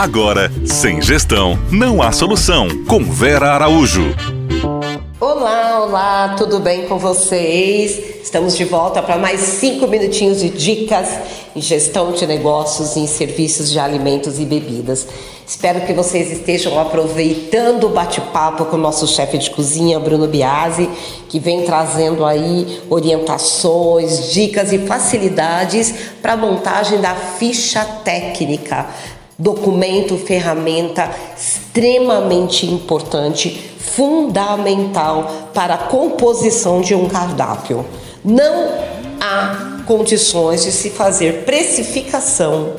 Agora, sem gestão, não há solução. Com Vera Araújo. Olá, olá, tudo bem com vocês? Estamos de volta para mais cinco minutinhos de dicas em gestão de negócios e em serviços de alimentos e bebidas. Espero que vocês estejam aproveitando o bate-papo com o nosso chefe de cozinha, Bruno Biasi, que vem trazendo aí orientações, dicas e facilidades para a montagem da ficha técnica. Documento, ferramenta extremamente importante, fundamental para a composição de um cardápio. Não há condições de se fazer precificação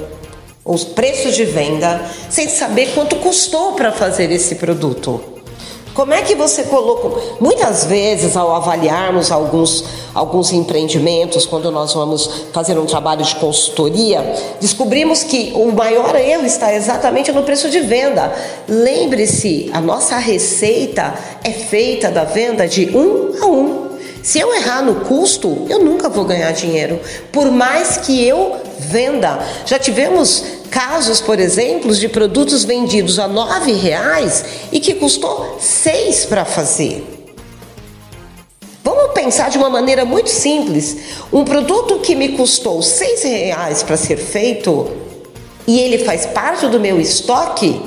os preços de venda, sem saber quanto custou para fazer esse produto. Como é que você colocou? Muitas vezes, ao avaliarmos alguns, alguns empreendimentos, quando nós vamos fazer um trabalho de consultoria, descobrimos que o maior erro está exatamente no preço de venda. Lembre-se, a nossa receita é feita da venda de um a um. Se eu errar no custo, eu nunca vou ganhar dinheiro, por mais que eu venda. Já tivemos casos, por exemplo, de produtos vendidos a nove reais e que custou seis para fazer. Vamos pensar de uma maneira muito simples. Um produto que me custou seis reais para ser feito e ele faz parte do meu estoque,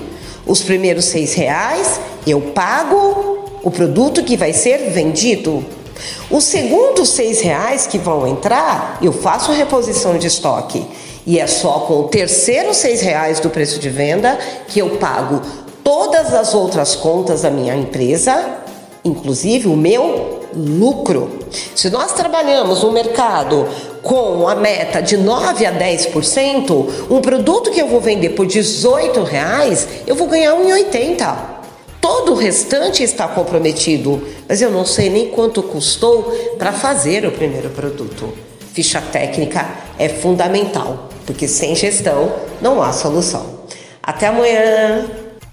os primeiros seis reais eu pago o produto que vai ser vendido. Os segundos seis reais que vão entrar, eu faço reposição de estoque. E é só com o terceiro seis reais do preço de venda que eu pago todas as outras contas da minha empresa, inclusive o meu lucro. Se nós trabalhamos no mercado com a meta de 9 a 10%, um produto que eu vou vender por 18 reais, eu vou ganhar 1,80. Todo o restante está comprometido, mas eu não sei nem quanto custou para fazer o primeiro produto. Ficha técnica é fundamental, porque sem gestão não há solução. Até amanhã!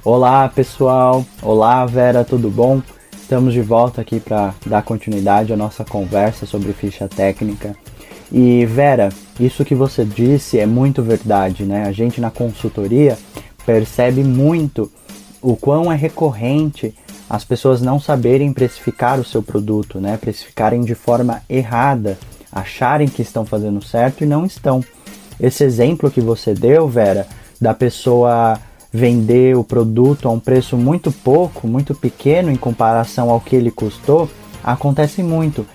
Olá pessoal, olá Vera, tudo bom? Estamos de volta aqui para dar continuidade à nossa conversa sobre ficha técnica. E Vera, isso que você disse é muito verdade, né? A gente na consultoria percebe muito o quão é recorrente as pessoas não saberem precificar o seu produto, né? Precificarem de forma errada, acharem que estão fazendo certo e não estão. Esse exemplo que você deu, Vera, da pessoa vender o produto a um preço muito pouco, muito pequeno em comparação ao que ele custou, acontece muito.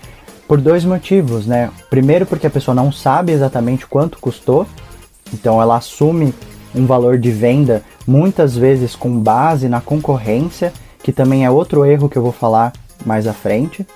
Por dois motivos, né? Primeiro, porque a pessoa não sabe exatamente quanto custou, então ela assume um valor de venda muitas vezes com base na concorrência, que também é outro erro que eu vou falar mais à frente.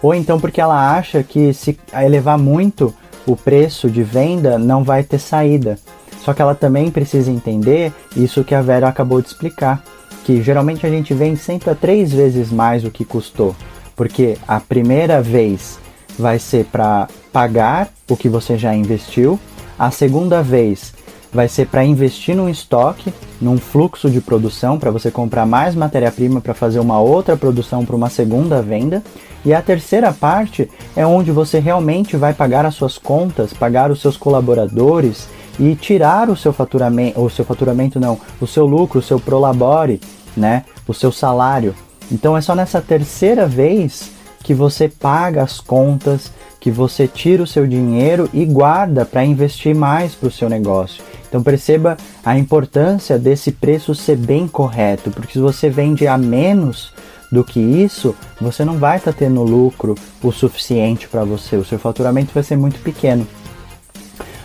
Ou então porque ela acha que se elevar muito o preço de venda não vai ter saída. Só que ela também precisa entender isso que a Vera acabou de explicar, que geralmente a gente vende sempre a três vezes mais o que custou, porque a primeira vez vai ser para pagar o que você já investiu, a segunda vez vai ser para investir num estoque, num fluxo de produção, para você comprar mais matéria-prima para fazer uma outra produção para uma segunda venda. E a terceira parte é onde você realmente vai pagar as suas contas, pagar os seus colaboradores e tirar o seu faturamento, o seu faturamento não, o seu lucro, o seu prolabore, né, o seu salário. Então é só nessa terceira vez que você paga as contas, que você tira o seu dinheiro e guarda para investir mais para o seu negócio. Então perceba a importância desse preço ser bem correto, porque se você vende a menos do que isso, você não vai estar tá tendo lucro o suficiente para você, o seu faturamento vai ser muito pequeno.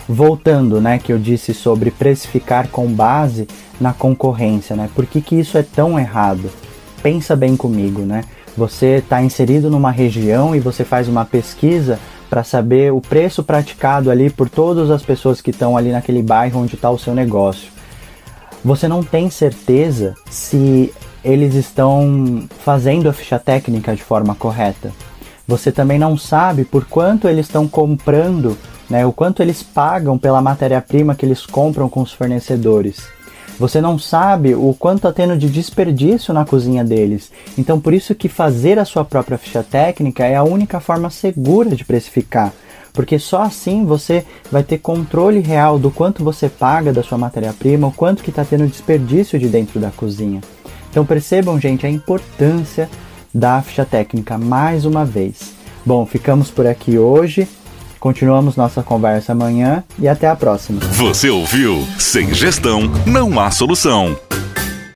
Voltando, né, que eu disse sobre precificar com base na concorrência, né? Por que, que isso é tão errado? Pensa bem comigo, né? Você está inserido numa região e você faz uma pesquisa para saber o preço praticado ali por todas as pessoas que estão ali naquele bairro onde está o seu negócio. Você não tem certeza se eles estão fazendo a ficha técnica de forma correta. Você também não sabe por quanto eles estão comprando, né, o quanto eles pagam pela matéria-prima que eles compram com os fornecedores. Você não sabe o quanto está tendo de desperdício na cozinha deles. Então, por isso que fazer a sua própria ficha técnica é a única forma segura de precificar. porque só assim você vai ter controle real do quanto você paga da sua matéria-prima, o quanto que está tendo desperdício de dentro da cozinha. Então percebam, gente, a importância da ficha técnica mais uma vez. Bom, ficamos por aqui hoje. Continuamos nossa conversa amanhã e até a próxima. Você ouviu? Sem gestão, não há solução.